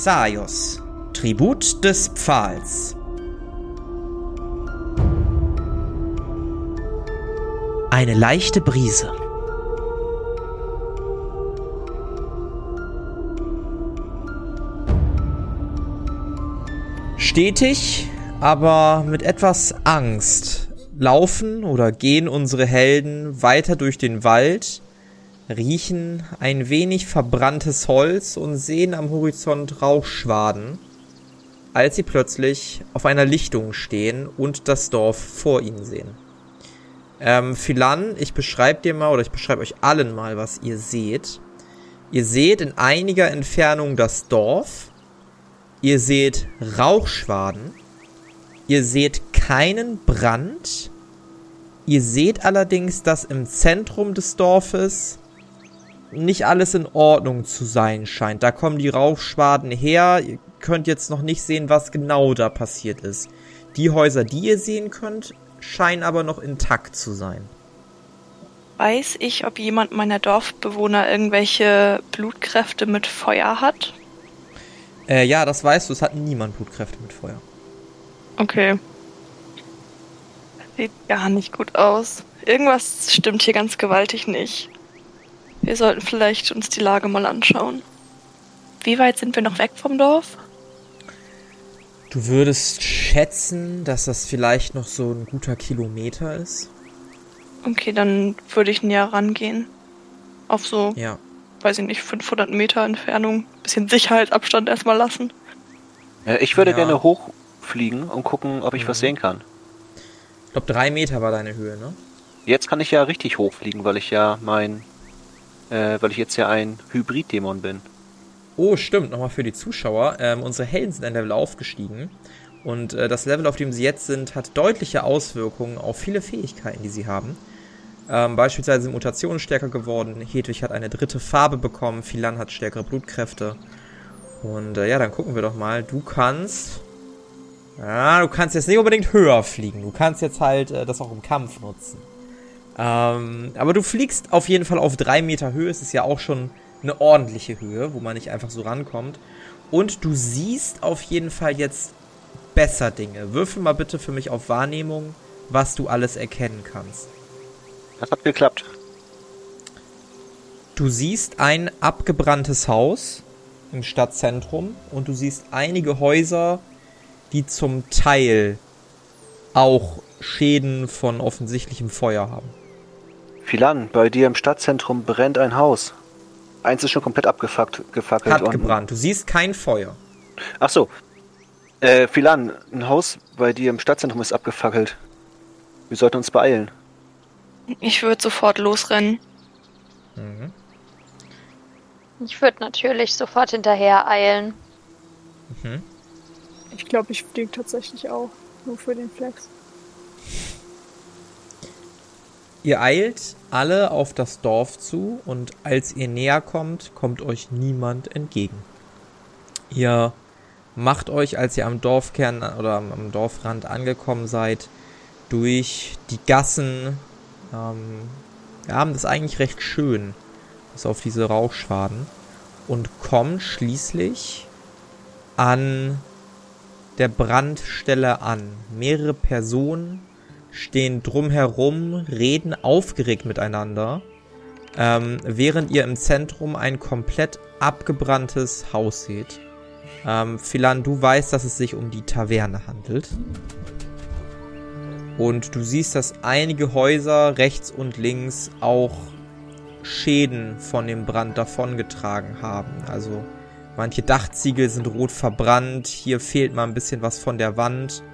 Xaios, Tribut des Pfahls. Eine leichte Brise. Stetig, aber mit etwas Angst laufen oder gehen unsere Helden weiter durch den Wald, riechen ein wenig verbranntes Holz und sehen am Horizont Rauchschwaden, als sie plötzlich auf einer Lichtung stehen und das Dorf vor ihnen sehen. Ähm, Philan, ich beschreibe dir mal oder ich beschreibe euch allen mal, was ihr seht. Ihr seht in einiger Entfernung das Dorf. Ihr seht Rauchschwaden. Ihr seht keinen Brand. Ihr seht allerdings, dass im Zentrum des Dorfes nicht alles in Ordnung zu sein scheint. Da kommen die Rauchschwaden her. Ihr könnt jetzt noch nicht sehen, was genau da passiert ist. Die Häuser, die ihr sehen könnt, scheinen aber noch intakt zu sein. Weiß ich, ob jemand meiner Dorfbewohner irgendwelche Blutkräfte mit Feuer hat? Äh, ja, das weißt du, es hat niemand Blutkräfte mit Feuer. Okay. Sieht gar nicht gut aus. Irgendwas stimmt hier ganz gewaltig nicht. Wir sollten vielleicht uns die Lage mal anschauen. Wie weit sind wir noch weg vom Dorf? Du würdest schätzen, dass das vielleicht noch so ein guter Kilometer ist? Okay, dann würde ich näher rangehen. Auf so, Ja. weiß ich nicht, 500 Meter Entfernung. Bisschen Sicherheitsabstand erstmal lassen. Äh, ich würde Ja. gerne hochfliegen und gucken, ob ich was Mhm. sehen kann. Ich glaube, drei Meter war deine Höhe, ne? Jetzt kann ich ja richtig hochfliegen, weil ich ja mein, äh, weil ich jetzt ja ein Hybrid-Dämon bin. Oh, stimmt, nochmal für die Zuschauer. Ähm, unsere Helden sind ein Level aufgestiegen. Und äh, das Level, auf dem sie jetzt sind, hat deutliche Auswirkungen auf viele Fähigkeiten, die sie haben. Ähm, beispielsweise sind Mutationen stärker geworden. Hedwig hat eine dritte Farbe bekommen. Philan hat stärkere Blutkräfte. Und äh, ja, dann gucken wir doch mal. Du kannst. Ja, du kannst jetzt nicht unbedingt höher fliegen. Du kannst jetzt halt äh, das auch im Kampf nutzen. Ähm, aber du fliegst auf jeden Fall auf drei Meter Höhe. Es ist ja auch schon eine ordentliche Höhe, wo man nicht einfach so rankommt. Und du siehst auf jeden Fall jetzt besser Dinge. Würfel mal bitte für mich auf Wahrnehmung, was du alles erkennen kannst. Das hat geklappt. Du siehst ein abgebranntes Haus im Stadtzentrum und du siehst einige Häuser, die zum Teil auch Schäden von offensichtlichem Feuer haben. Philan, bei dir im Stadtzentrum brennt ein Haus. Eins ist schon komplett abgefuckt, gefackelt. Hat und- gebrannt. Du siehst kein Feuer. Ach so. Äh, Philan, ein Haus bei dir im Stadtzentrum ist abgefackelt. Wir sollten uns beeilen. Ich würde sofort losrennen. Mhm. Ich würde natürlich sofort hinterher eilen. Mhm. Ich glaube, ich fliege tatsächlich auch. Nur für den Flex. Ihr eilt alle auf das Dorf zu und als ihr näher kommt, kommt euch niemand entgegen. Ihr macht euch, als ihr am Dorfkern oder am, Dorfrand angekommen seid, durch die Gassen. Ähm, wir haben das eigentlich recht schön, bis auf diese Rauchschwaden. Und kommt schließlich an der Brandstelle an. Mehrere Personen stehen drumherum, reden aufgeregt miteinander, ähm, während ihr im Zentrum ein komplett abgebranntes Haus seht. Ähm, Philan, du weißt, dass es sich um die Taverne handelt. Und du siehst, dass einige Häuser rechts und links auch Schäden von dem Brand davongetragen haben. Also manche Dachziegel sind rot verbrannt, hier fehlt mal ein bisschen was von der Wand.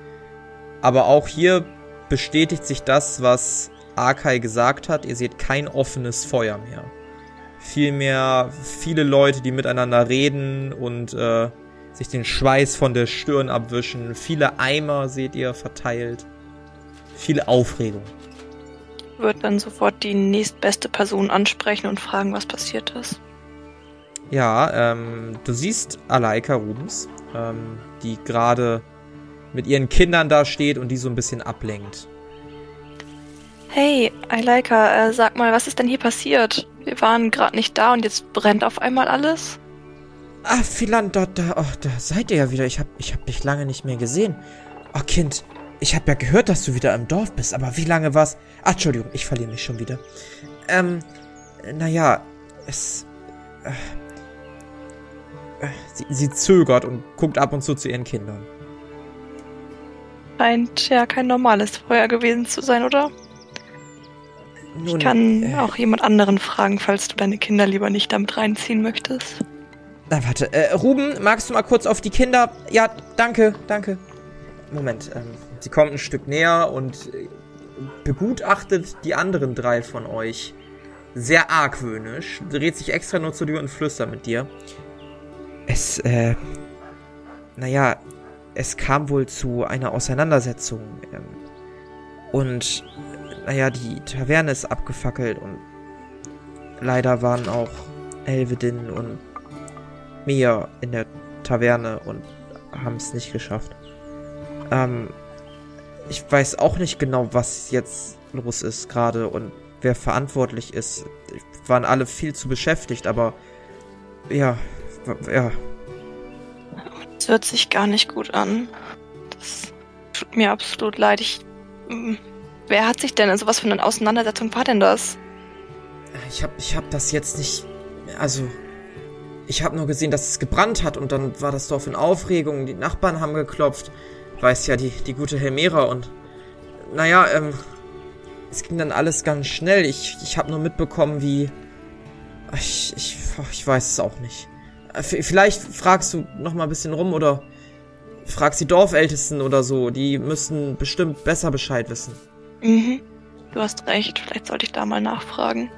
Aber auch hier bestätigt sich das, was Arkai gesagt hat. Ihr seht kein offenes Feuer mehr. Vielmehr viele Leute, die miteinander reden und äh, sich den Schweiß von der Stirn abwischen. Viele Eimer seht ihr verteilt. Viele Aufregung. Würde dann sofort die nächstbeste Person ansprechen und fragen, was passiert ist. Ja, ähm, du siehst Alaika Rubens, ähm, die gerade mit ihren Kindern da steht und die so ein bisschen ablenkt. Hey, Eileika, äh, sag mal, was ist denn hier passiert? Wir waren gerade nicht da und jetzt brennt auf einmal alles? Ah, Philan, da, da, oh, da seid ihr ja wieder. Ich hab, ich hab dich lange nicht mehr gesehen. Oh, Kind, ich hab ja gehört, dass du wieder im Dorf bist, aber wie lange war's? Ach, Entschuldigung, ich verliere mich schon wieder. Ähm, naja, es. Äh, äh, sie, sie zögert und guckt ab und zu zu ihren Kindern. Scheint ja kein normales Feuer gewesen zu sein, oder? Nun, Ich kann äh, auch jemand anderen fragen, falls du deine Kinder lieber nicht damit reinziehen möchtest. Na, warte. Äh, Ruben, magst du mal kurz auf die Kinder? Ja, danke, danke. Moment, ähm, sie kommt ein Stück näher und äh, begutachtet die anderen drei von euch sehr argwöhnisch, dreht sich extra nur zu dir und flüstert mit dir. Es, äh, naja, es kam wohl zu einer Auseinandersetzung. Ähm, und, naja, die Taverne ist abgefackelt und leider waren auch Elvedin und Mia in der Taverne und haben es nicht geschafft. Ähm, ich weiß auch nicht genau, was jetzt los ist gerade und wer verantwortlich ist. Waren alle viel zu beschäftigt, aber ja, ja, Das hört sich gar nicht gut an. Das tut mir absolut leid. Ich. mm, Wer hat sich denn in sowas für eine Auseinandersetzung war denn das? ich hab, ich hab das jetzt nicht, also, ich hab nur gesehen, dass es gebrannt hat und dann war das Dorf in Aufregung, die Nachbarn haben geklopft, weiß ja, die, die gute Helmera und, naja, ähm, es ging dann alles ganz schnell, ich, ich hab nur mitbekommen, wie, ich, ich, ich weiß es auch nicht. Vielleicht fragst du noch mal ein bisschen rum oder fragst die Dorfältesten oder so, die müssten bestimmt besser Bescheid wissen. Mhm. Du hast recht. Vielleicht sollte ich da mal nachfragen.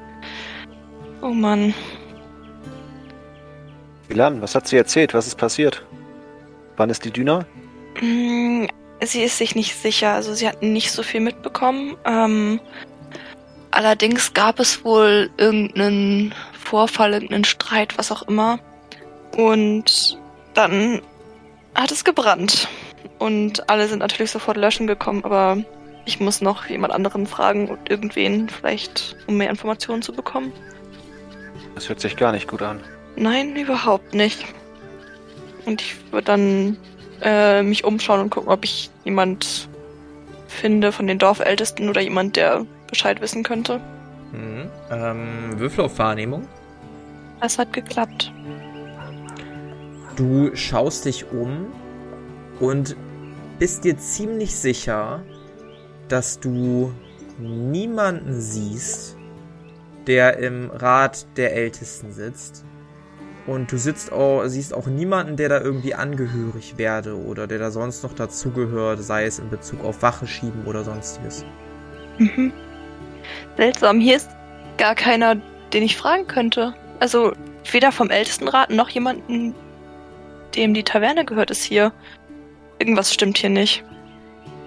Oh Mann. Milan, was hat sie erzählt? Was ist passiert? Wann ist die Düner? Mm, Sie ist sich nicht sicher. Also sie hat nicht so viel mitbekommen. Ähm, allerdings gab es wohl irgendeinen Vorfall, irgendeinen Streit, was auch immer. Und dann hat es gebrannt. Und alle sind natürlich sofort löschen gekommen, aber ich muss noch jemand anderen fragen und irgendwen vielleicht, um mehr Informationen zu bekommen. Das hört sich gar nicht gut an. Nein, überhaupt nicht. Und ich würde dann äh, mich umschauen und gucken, ob ich jemand finde von den Dorfältesten oder jemand, der Bescheid wissen könnte. Mhm. Ähm, Würfel auf Wahrnehmung. Das hat geklappt. Du schaust dich um und bist dir ziemlich sicher, dass du niemanden siehst, der im Rat der Ältesten sitzt. Und du sitzt auch, siehst auch niemanden, der da irgendwie angehörig werde oder der da sonst noch dazugehört, sei es in Bezug auf Wache schieben oder sonstiges. Mhm. Seltsam, hier ist gar keiner, den ich fragen könnte. Also weder vom Ältestenrat noch jemanden, dem die Taverne gehört, ist hier. Irgendwas stimmt hier nicht.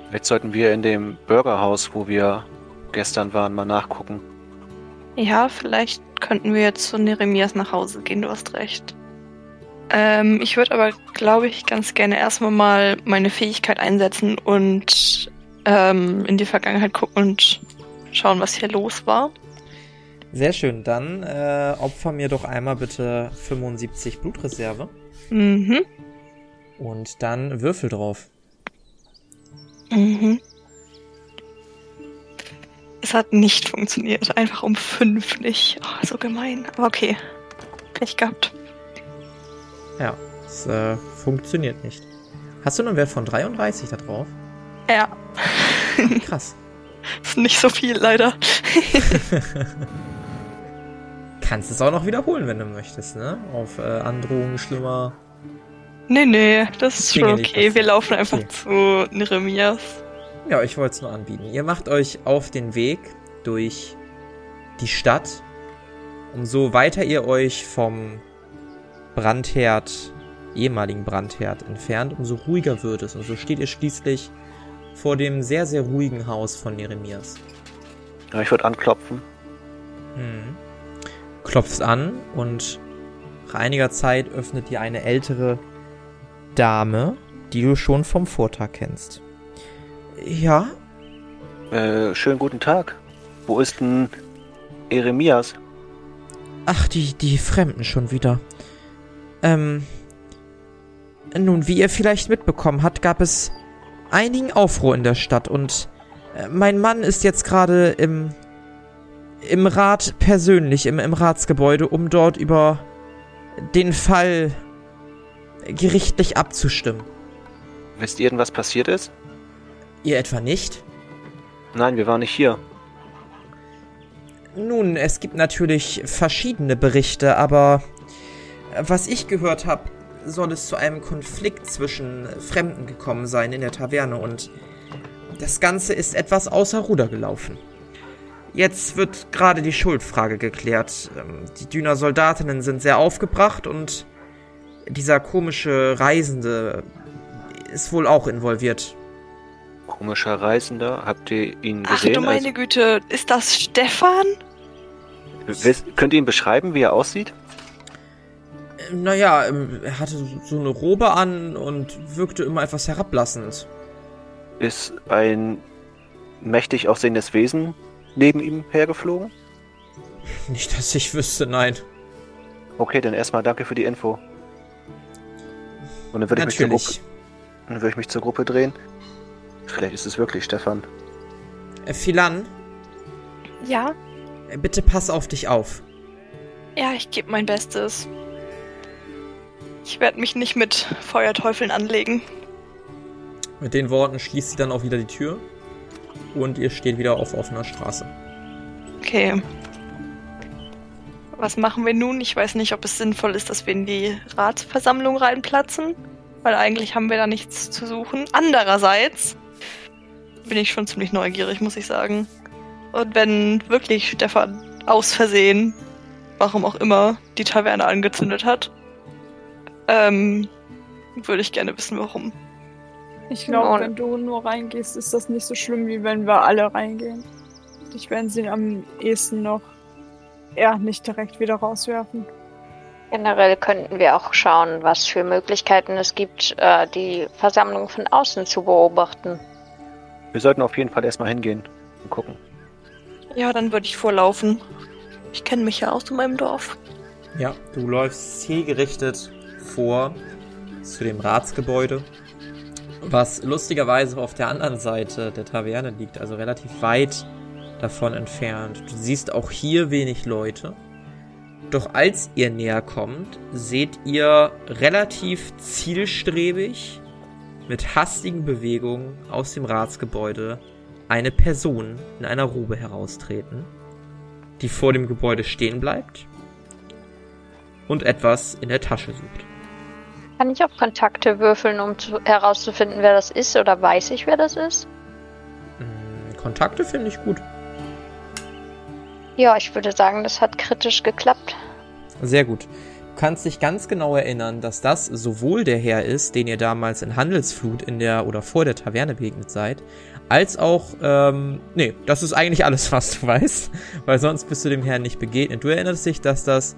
Vielleicht sollten wir in dem Burgerhaus, wo wir gestern waren, mal nachgucken. Ja, vielleicht könnten wir jetzt zu Neremias nach Hause gehen, du hast recht. Ähm, ich würde aber, glaube ich, ganz gerne erstmal mal meine Fähigkeit einsetzen und ähm, in die Vergangenheit gucken und schauen, was hier los war. Sehr schön, dann äh, opfer mir doch einmal bitte 75 Blutreserve Mhm. und dann Würfel drauf. Mhm. Es hat nicht funktioniert. Einfach um fünf nicht. Oh, so gemein. Aber okay. Pech gehabt. Ja, es äh, funktioniert nicht. Hast du einen Wert von 33 da drauf? Ja. Krass. Ist nicht so viel, leider. Kannst es auch noch wiederholen, wenn du möchtest, ne? Auf äh, Androhung schlimmer. Nee, nee, das ist schon okay. Wir laufen einfach Okay. zu Neremias. Ja, ich wollte es nur anbieten. Ihr macht euch auf den Weg durch die Stadt. Umso weiter ihr euch vom Brandherd, ehemaligen Brandherd entfernt, umso ruhiger wird es. Und so steht ihr schließlich vor dem sehr, sehr ruhigen Haus von Jeremias. Ja, ich würde anklopfen. Mhm. Klopfst an und nach einiger Zeit öffnet dir eine ältere Dame, die du schon vom Vortag kennst. Ja, Äh, schönen guten Tag. Wo ist denn Eremias? Ach, die, die Fremden schon wieder. Ähm, nun, wie ihr vielleicht mitbekommen habt, gab es einigen Aufruhr in der Stadt und äh, mein Mann ist jetzt gerade im im Rat persönlich, im, im Ratsgebäude, um dort über den Fall gerichtlich abzustimmen. Wisst ihr denn, was passiert ist? Ihr etwa nicht? Nein, wir waren nicht hier. Nun, es gibt natürlich verschiedene Berichte, aber was ich gehört habe, soll es zu einem Konflikt zwischen Fremden gekommen sein in der Taverne und das Ganze ist etwas außer Ruder gelaufen. Jetzt wird gerade die Schuldfrage geklärt. Ähm, Die Düner Soldatinnen sind sehr aufgebracht und dieser komische Reisende ist wohl auch involviert. Komischer Reisender, habt ihr ihn Ach gesehen? du meine Güte, ist das Stefan? also, könnt ihr ihn beschreiben, wie er aussieht? Ähm, Naja, ähm, er hatte so eine Robe an und wirkte immer etwas herablassend. Ist ein mächtig aussehendes Wesen neben ihm hergeflogen? Nicht, dass ich wüsste, nein. Okay, dann erstmal danke für die Info. Und dann würde ich, mich zur Gruppe- Natürlich. dann würde ich mich zur Gruppe drehen. Vielleicht ist es wirklich Stefan. Äh, Philan, Ja? äh, bitte pass auf dich auf. Ja, ich gebe mein Bestes. Ich werde mich nicht mit Feuerteufeln anlegen. Mit den Worten schließt sie dann auch wieder die Tür und ihr steht wieder auf offener Straße. Okay. Was machen wir nun? Ich weiß nicht, ob es sinnvoll ist, dass wir in die Ratsversammlung reinplatzen, weil eigentlich haben wir da nichts zu suchen. Andererseits bin ich schon ziemlich neugierig, muss ich sagen. Und wenn wirklich Stefan aus Versehen, warum auch immer, die Taverne angezündet hat, ähm, würde ich gerne wissen, warum. Ich glaube, Nun. wenn du nur reingehst, ist das nicht so schlimm, wie wenn wir alle reingehen. Ich werde sie am ehesten noch eher nicht direkt wieder rauswerfen. Generell könnten wir auch schauen, was für Möglichkeiten es gibt, äh, die Versammlung von außen zu beobachten. Wir sollten auf jeden Fall erstmal hingehen und gucken. Ja, dann würde ich vorlaufen. Ich kenne mich ja aus in meinem Dorf. Ja, du läufst zielgerichtet vor zu dem Ratsgebäude, was lustigerweise auf der anderen Seite der Taverne liegt, also relativ weit davon entfernt. Du siehst auch hier wenig Leute. Doch als ihr näher kommt, seht ihr relativ zielstrebig mit hastigen Bewegungen aus dem Ratsgebäude eine Person in einer Robe heraustreten, die vor dem Gebäude stehen bleibt und etwas in der Tasche sucht. Kann ich auf Kontakte würfeln, um zu, herauszufinden, wer das ist, oder weiß ich, wer das ist? Mm, Kontakte finde ich gut. Ja, ich würde sagen, das hat kritisch geklappt. Sehr gut. Du kannst dich ganz genau erinnern, dass das sowohl der Herr ist, den ihr damals in Handelsflut in der oder vor der Taverne begegnet seid, als auch, ähm, nee, das ist eigentlich alles, was du weißt, weil sonst bist du dem Herrn nicht begegnet. Du erinnerst dich, dass das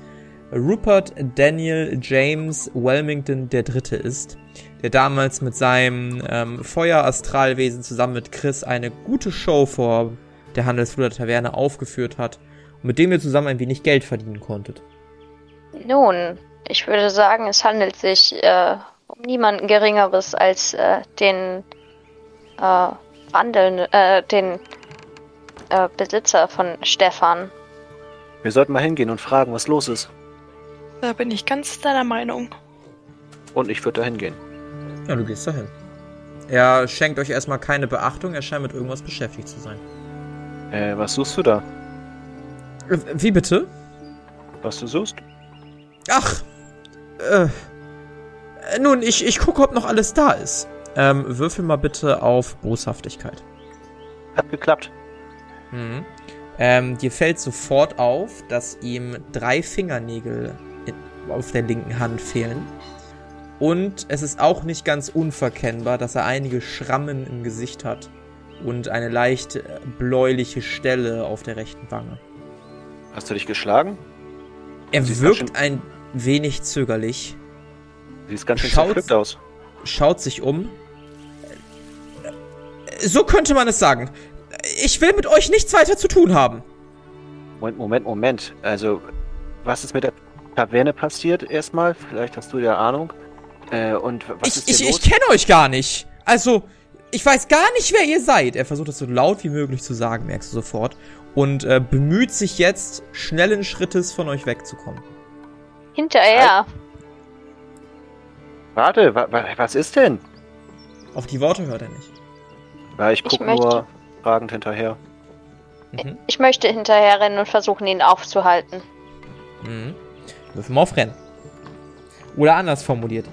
Rupert Daniel James Wilmington der Dritte ist, der damals mit seinem ähm, Feuer-Astralwesen zusammen mit Chris eine gute Show vor der Handelsfluter Taverne aufgeführt hat und mit dem ihr zusammen ein wenig Geld verdienen konntet. Nun, ich würde sagen, es handelt sich äh, um niemanden Geringeres als äh, den äh, Wandeln, äh, den äh, Besitzer von Stefan. Wir sollten mal hingehen und fragen, was los ist. Da bin ich ganz deiner Meinung. Und ich würde da hingehen. Ja, du gehst dahin. Er schenkt euch erstmal keine Beachtung, er scheint mit irgendwas beschäftigt zu sein. Äh, was suchst du da? Äh, Wie bitte? Was du suchst? Ach, äh, nun, ich, ich gucke, ob noch alles da ist. Ähm, würfel mal bitte auf Boshaftigkeit. Hat geklappt. Mhm. Ähm, dir fällt sofort auf, dass ihm drei Fingernägel in, auf der linken Hand fehlen. Und es ist auch nicht ganz unverkennbar, dass er einige Schrammen im Gesicht hat und eine leicht äh, bläuliche Stelle auf der rechten Wange. Hast du dich geschlagen? Er Siehst wirkt ein wenig zögerlich, Siehst ganz schön zerpflückt aus. schaut sich um. So könnte man es sagen. Ich will mit euch nichts weiter zu tun haben. Moment, Moment, Moment. Also, was ist mit der Taverne passiert erstmal. Vielleicht hast du ja Ahnung. Äh, und was Ich, ist ich, hier ich los? kenne euch gar nicht. Also, ich weiß gar nicht, wer ihr seid. Er versucht es so laut wie möglich zu sagen, merkst du sofort. Und äh, bemüht sich jetzt, schnellen Schrittes von euch wegzukommen. Hinterher. Warte, wa, wa, was ist denn? Auf die Worte hört er nicht. Ja, ich Ich gucke möchte- nur fragend hinterher. Mhm. Ich möchte hinterher rennen und versuchen, ihn aufzuhalten. Mhm. Würfel mal auf Rennen. Oder anders formuliert.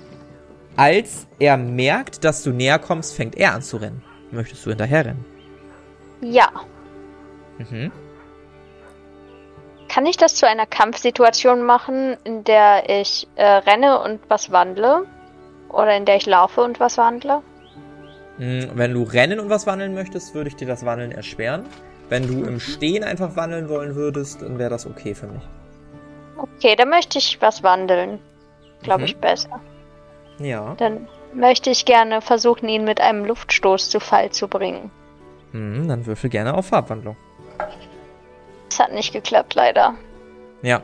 Als er merkt, dass du näher kommst, fängt er an zu rennen. Möchtest du hinterher rennen? Ja. Mhm. Kann ich das zu einer Kampfsituation machen, in der ich äh, renne und was wandle? Oder in der ich laufe und was wandle? Mm, Wenn du rennen und was wandeln möchtest, würde ich dir das Wandeln erschweren. Wenn du im Stehen einfach wandeln wollen würdest, dann wäre das okay für mich. Okay, dann möchte ich was wandeln. Glaube Mhm. ich besser. Ja. Dann möchte ich gerne versuchen, ihn mit einem Luftstoß zu Fall zu bringen. Mhm, dann würfel gerne auf Farbwandlung. Das hat nicht geklappt, leider. Ja.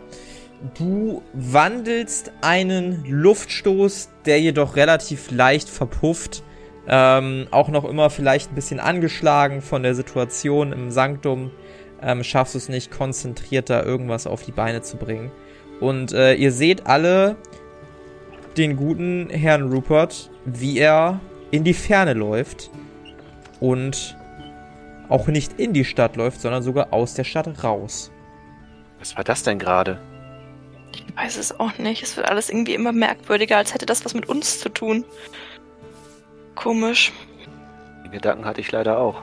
Du wandelst einen Luftstoß, der jedoch relativ leicht verpufft. Ähm, auch noch immer vielleicht ein bisschen angeschlagen von der Situation im Sanktum. Ähm, schaffst du es nicht, konzentriert da irgendwas auf die Beine zu bringen. Und äh, ihr seht alle den guten Herrn Rupert, wie er in die Ferne läuft und auch nicht in die Stadt läuft, sondern sogar aus der Stadt raus. Was war das denn gerade? Ich weiß es auch nicht. Es wird alles irgendwie immer merkwürdiger, als hätte das was mit uns zu tun. Komisch. Die Gedanken hatte ich leider auch.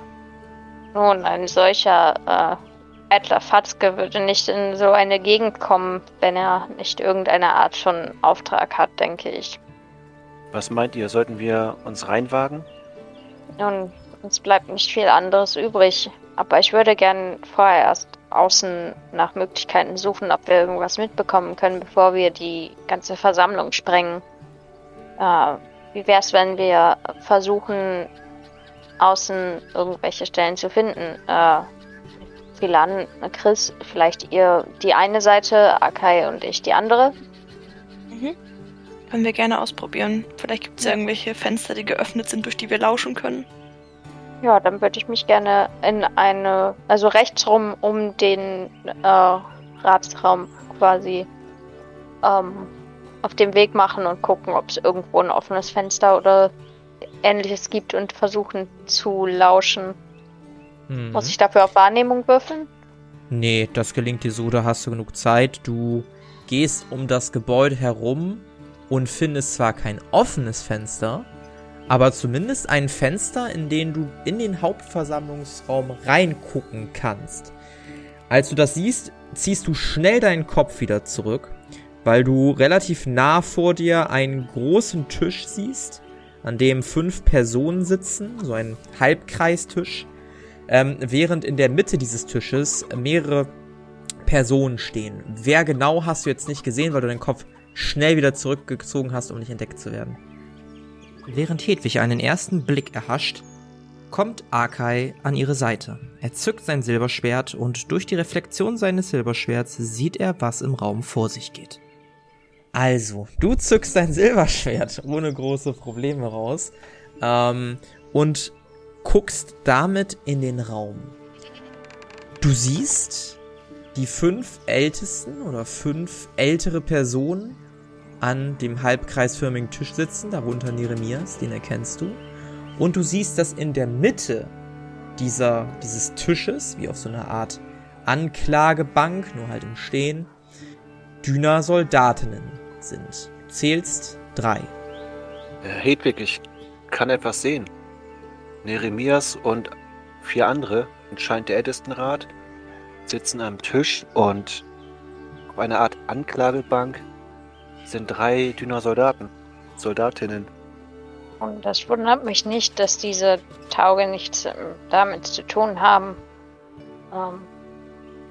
Nun, ein solcher äh, Adler Fatzke würde nicht in so eine Gegend kommen, wenn er nicht irgendeine Art von Auftrag hat, denke ich. Was meint ihr, sollten wir uns reinwagen? Nun, uns bleibt nicht viel anderes übrig. Aber ich würde gern vorher erst außen nach Möglichkeiten suchen, ob wir irgendwas mitbekommen können, bevor wir die ganze Versammlung sprengen. Äh, wie wär's, wenn wir versuchen, außen irgendwelche Stellen zu finden? Äh, Philan, Chris, vielleicht ihr die eine Seite, Akai und ich die andere. Mhm. Können wir gerne ausprobieren. Vielleicht gibt es ja irgendwelche Fenster, die geöffnet sind, durch die wir lauschen können. Ja, dann würde ich mich gerne in eine, also rechts rum um den äh, Ratsraum quasi ähm, auf dem Weg machen und gucken, ob es irgendwo ein offenes Fenster oder ähnliches gibt und versuchen zu lauschen. Mhm. Muss ich dafür auf Wahrnehmung würfeln? Nee, das gelingt dir so, da hast du genug Zeit. Du gehst um das Gebäude herum und findest zwar kein offenes Fenster, aber zumindest ein Fenster, in den du in den Hauptversammlungsraum reingucken kannst. Als du das siehst, ziehst du schnell deinen Kopf wieder zurück, weil du relativ nah vor dir einen großen Tisch siehst, an dem fünf Personen sitzen, so ein Halbkreistisch ähm, während in der Mitte dieses Tisches mehrere Personen stehen. Wer genau hast du jetzt nicht gesehen, weil du deinen Kopf schnell wieder zurückgezogen hast, um nicht entdeckt zu werden. Während Hedwig einen ersten Blick erhascht, kommt Akai an ihre Seite. Er zückt sein Silberschwert und durch die Reflexion seines Silberschwerts sieht er, was im Raum vor sich geht. Also, du zückst dein Silberschwert ohne große Probleme raus ähm, und guckst damit in den Raum. Du siehst die fünf ältesten oder fünf ältere Personen an dem halbkreisförmigen Tisch sitzen, darunter Neremias, den erkennst du. Und du siehst, dass in der Mitte dieser, dieses Tisches, wie auf so einer Art Anklagebank, nur halt im Stehen, Düner-Soldatinnen sind. Du zählst drei. Hedwig, ich kann etwas sehen. Neremias und vier andere, anscheinend der Ältestenrat, sitzen am Tisch und auf einer Art Anklagebank sind drei dünner Soldaten, Soldatinnen. Und das wundert mich nicht, dass diese Tauge nichts ähm, damit zu tun haben. Ähm,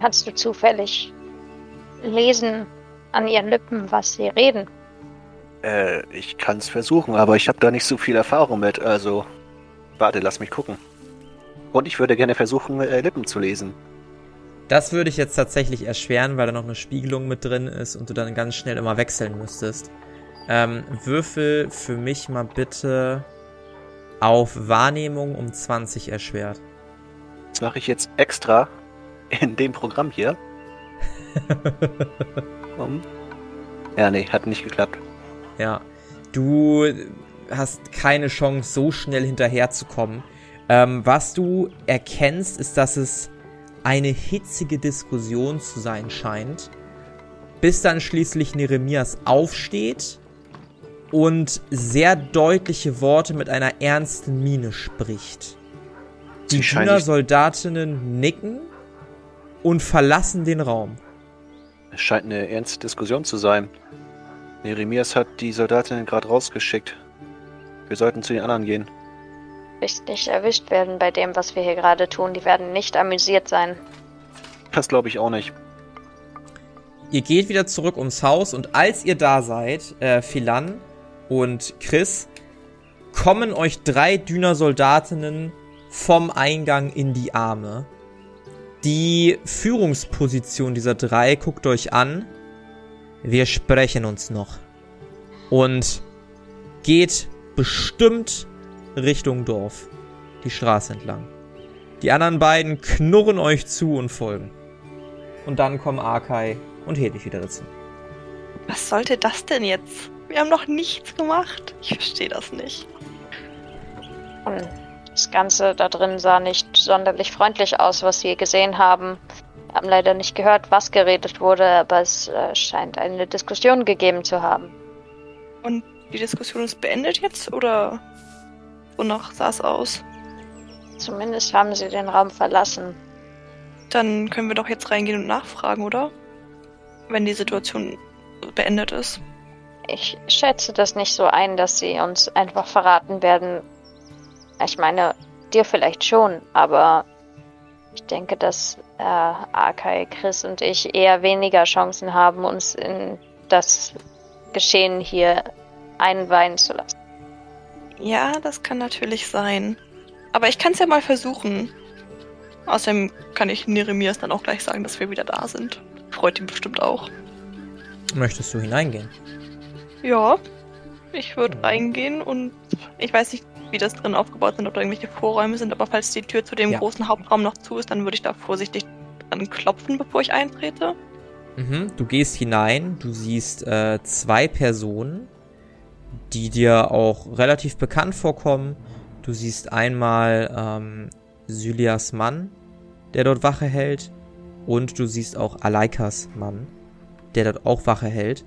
kannst du zufällig lesen an ihren Lippen, was sie reden? Äh, ich kann es versuchen, aber ich habe da nicht so viel Erfahrung mit, also. Warte, lass mich gucken. Und ich würde gerne versuchen, äh, Lippen zu lesen. Das würde ich jetzt tatsächlich erschweren, weil da noch eine Spiegelung mit drin ist und du dann ganz schnell immer wechseln müsstest. Ähm, würfel für mich mal bitte auf Wahrnehmung um 20 erschwert. Das mache ich jetzt extra in dem Programm hier. um. Ja, nee, hat nicht geklappt. Ja. Du hast keine Chance, so schnell hinterherzukommen. Ähm, was du erkennst, ist, dass es eine hitzige Diskussion zu sein scheint, bis dann schließlich Neremias aufsteht und sehr deutliche Worte mit einer ernsten Miene spricht. Die Soldatinnen nicken und verlassen den Raum. Es scheint eine ernste Diskussion zu sein. Neremias hat die Soldatinnen gerade rausgeschickt. Wir sollten zu den anderen gehen. Nicht erwischt werden bei dem, was wir hier gerade tun. Die werden nicht amüsiert sein. Das glaube ich auch nicht. Ihr geht wieder zurück ums Haus und als ihr da seid, äh, Philan und Chris, kommen euch drei Düner-Soldatinnen vom Eingang in die Arme. Die Führungsposition dieser drei guckt euch an. Wir sprechen uns noch. Und geht bestimmt Richtung Dorf. Die Straße entlang. Die anderen beiden knurren euch zu und folgen. Und dann kommen Arkai und Hedwig wieder dazu. Was sollte das denn jetzt? Wir haben noch nichts gemacht. Ich verstehe das nicht. Und das Ganze da drin sah nicht sonderlich freundlich aus, was wir gesehen haben. Wir haben leider nicht gehört, was geredet wurde, aber es äh, scheint eine Diskussion gegeben zu haben. Und die Diskussion ist beendet jetzt oder wonach sah es aus? Zumindest haben sie den Raum verlassen. Dann können wir doch jetzt reingehen und nachfragen, oder? Wenn die Situation beendet ist. Ich schätze das nicht so ein, dass sie uns einfach verraten werden. Ich meine, dir vielleicht schon, aber ich denke, dass äh, Arkai, Chris und ich eher weniger Chancen haben, uns in das Geschehen hier einweihen zu lassen. Ja, das kann natürlich sein. Aber ich kann es ja mal versuchen. Außerdem kann ich Neremias dann auch gleich sagen, dass wir wieder da sind. Freut ihn bestimmt auch. Möchtest du hineingehen? Ja, ich würde reingehen und ich weiß nicht, wie das drin aufgebaut sind, ob da irgendwelche Vorräume sind, aber falls die Tür zu dem ja. großen Hauptraum noch zu ist, dann würde ich da vorsichtig dran klopfen, bevor ich eintrete. Mhm, du gehst hinein, du siehst äh, zwei Personen, die dir auch relativ bekannt vorkommen. Du siehst einmal ähm, Sylias Mann, der dort Wache hält, und du siehst auch Alaikas Mann, der dort auch Wache hält.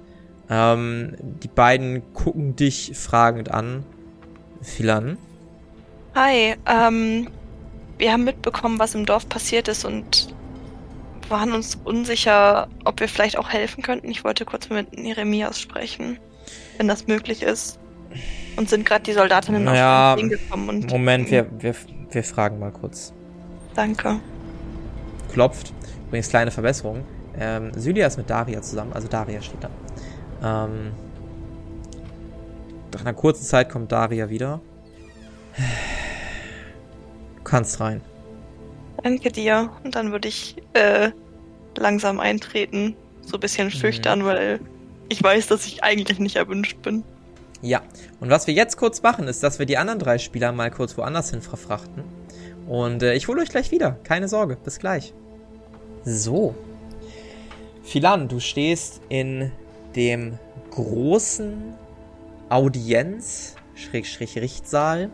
Ähm, die beiden gucken dich fragend an. Philan? Hi, ähm, wir haben mitbekommen, was im Dorf passiert ist und waren uns unsicher, ob wir vielleicht auch helfen könnten. Ich wollte kurz mit Jeremias sprechen wenn das möglich ist. Und sind gerade die Soldatinnen naja, auf den gekommen und. Moment, wir, wir, wir fragen mal kurz. Danke. Klopft. Übrigens kleine Verbesserung. Ähm, Sylia ist mit Daria zusammen, also Daria steht da. Ähm, nach einer kurzen Zeit kommt Daria wieder. Du kannst rein. Danke dir. Und dann würde ich äh, langsam eintreten. So ein bisschen schüchtern, mhm. weil ich weiß, dass ich eigentlich nicht erwünscht bin. Ja, und was wir jetzt kurz machen, ist, dass wir die anderen drei Spieler mal kurz woanders hin verfrachten. Und äh, ich hole euch gleich wieder. Keine Sorge, bis gleich. So. Philan, du stehst in dem großen Audienz-Richtsaal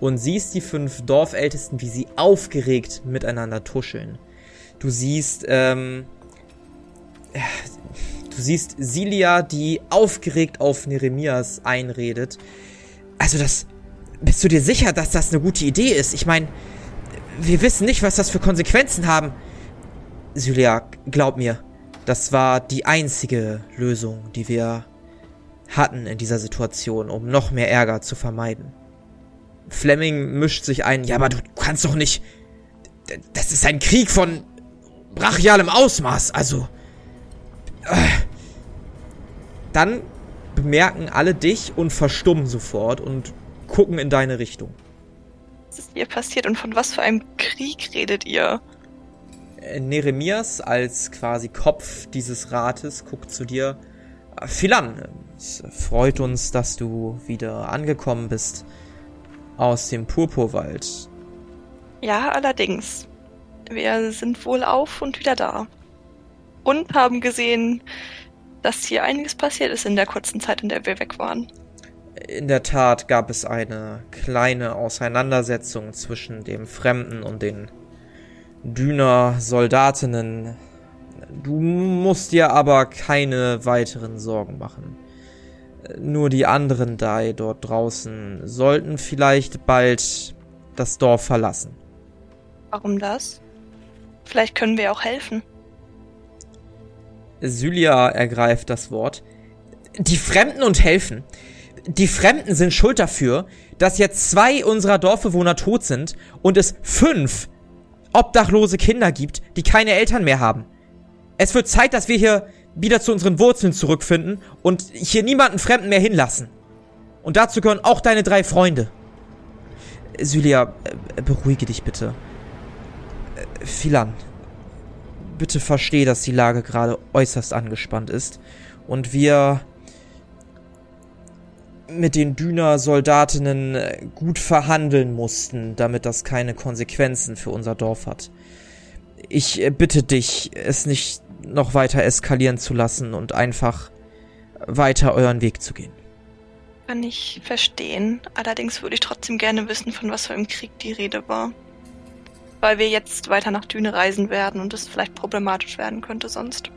und siehst die fünf Dorfältesten, wie sie aufgeregt miteinander tuscheln. Du siehst ähm, Du siehst Silia, die aufgeregt auf Neremias einredet. Also das... Bist du dir sicher, dass das eine gute Idee ist? Ich meine, wir wissen nicht, was das für Konsequenzen haben. Silia, glaub mir, das war die einzige Lösung, die wir hatten in dieser Situation, um noch mehr Ärger zu vermeiden. Fleming mischt sich ein. Ja, aber du kannst doch nicht... Das ist ein Krieg von brachialem Ausmaß. Also... Dann bemerken alle dich und verstummen sofort und gucken in deine Richtung. Was ist hier passiert und von was für einem Krieg redet ihr? Äh, Neremias als quasi Kopf dieses Rates guckt zu dir. Äh, Philan, es freut uns, dass du wieder angekommen bist aus dem Purpurwald. Ja, allerdings. Wir sind wohl auf und wieder da. Und haben gesehen, dass hier einiges passiert ist in der kurzen Zeit, in der wir weg waren. In der Tat gab es eine kleine Auseinandersetzung zwischen dem Fremden und den Düner Soldatinnen. Du musst dir aber keine weiteren Sorgen machen. Nur die anderen Dai dort draußen sollten vielleicht bald das Dorf verlassen. Warum das? Vielleicht können wir auch helfen. Sylia ergreift das Wort. Die Fremden und helfen. Die Fremden sind schuld dafür, dass jetzt zwei unserer Dorfbewohner tot sind und es fünf obdachlose Kinder gibt, die keine Eltern mehr haben. Es wird Zeit, dass wir hier wieder zu unseren Wurzeln zurückfinden und hier niemanden Fremden mehr hinlassen. Und dazu gehören auch deine drei Freunde. Sylia, äh, beruhige dich bitte. Äh, Philan, bitte versteh, dass die Lage gerade äußerst angespannt ist und wir mit den Düner-Soldatinnen äh, gut verhandeln mussten, damit das keine Konsequenzen für unser Dorf hat. Ich äh, bitte dich, es nicht noch weiter eskalieren zu lassen und einfach weiter euren Weg zu gehen. Kann ich verstehen. Allerdings würde ich trotzdem gerne wissen, von was für einem Krieg die Rede war. Weil wir jetzt weiter nach Düne reisen werden und es vielleicht problematisch werden könnte sonst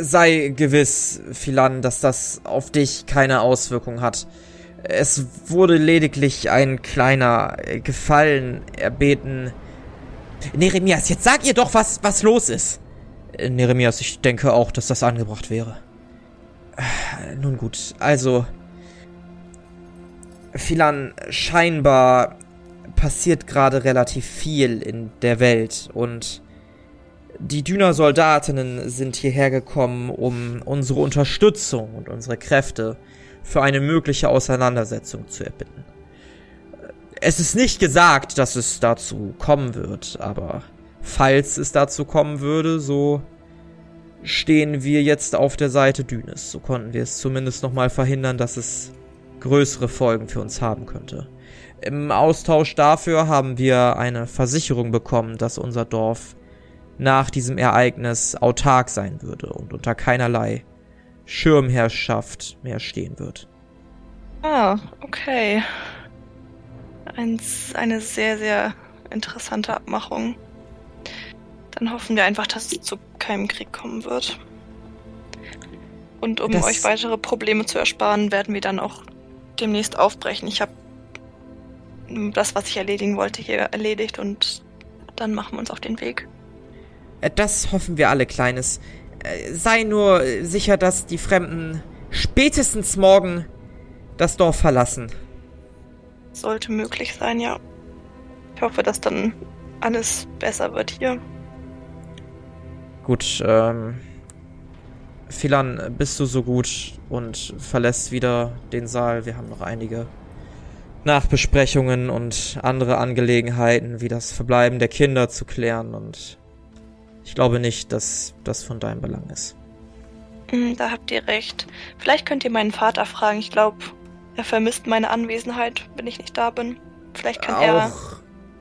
sei gewiss, Philan, dass das auf dich keine Auswirkung hat. Es wurde lediglich ein kleiner Gefallen erbeten. Neremias, jetzt sag ihr doch, was, was los ist. Neremias, ich denke auch, dass das angebracht wäre. Nun gut, also. Philan, scheinbar passiert gerade relativ viel in der Welt und die Düner-Soldatinnen sind hierher gekommen, um unsere Unterstützung und unsere Kräfte für eine mögliche Auseinandersetzung zu erbitten. Es ist nicht gesagt, dass es dazu kommen wird, aber falls es dazu kommen würde, so stehen wir jetzt auf der Seite Dünes. So konnten wir es zumindest nochmal verhindern, dass es größere Folgen für uns haben könnte. Im Austausch dafür haben wir eine Versicherung bekommen, dass unser Dorf nach diesem Ereignis autark sein würde und unter keinerlei Schirmherrschaft mehr stehen wird. Ah, okay. Ein, eine sehr, sehr interessante Abmachung. Dann hoffen wir einfach, dass es zu keinem Krieg kommen wird. Und um das euch weitere Probleme zu ersparen, werden wir dann auch demnächst aufbrechen. Ich habe das, was ich erledigen wollte, hier erledigt und dann machen wir uns auf den Weg. Äh, das hoffen wir alle, Kleines. Äh, sei nur sicher, dass die Fremden spätestens morgen das Dorf verlassen. Sollte möglich sein, ja. Ich hoffe, dass dann alles besser wird hier. Gut, ähm. Philan, bist du so gut und verlässt wieder den Saal. Wir haben noch einige Nachbesprechungen und andere Angelegenheiten, wie das Verbleiben der Kinder zu klären und ich glaube nicht, dass das von deinem Belang ist. Hm, da habt ihr recht. Vielleicht könnt ihr meinen Vater fragen. Ich glaube, er vermisst meine Anwesenheit, wenn ich nicht da bin. Vielleicht kann auch, er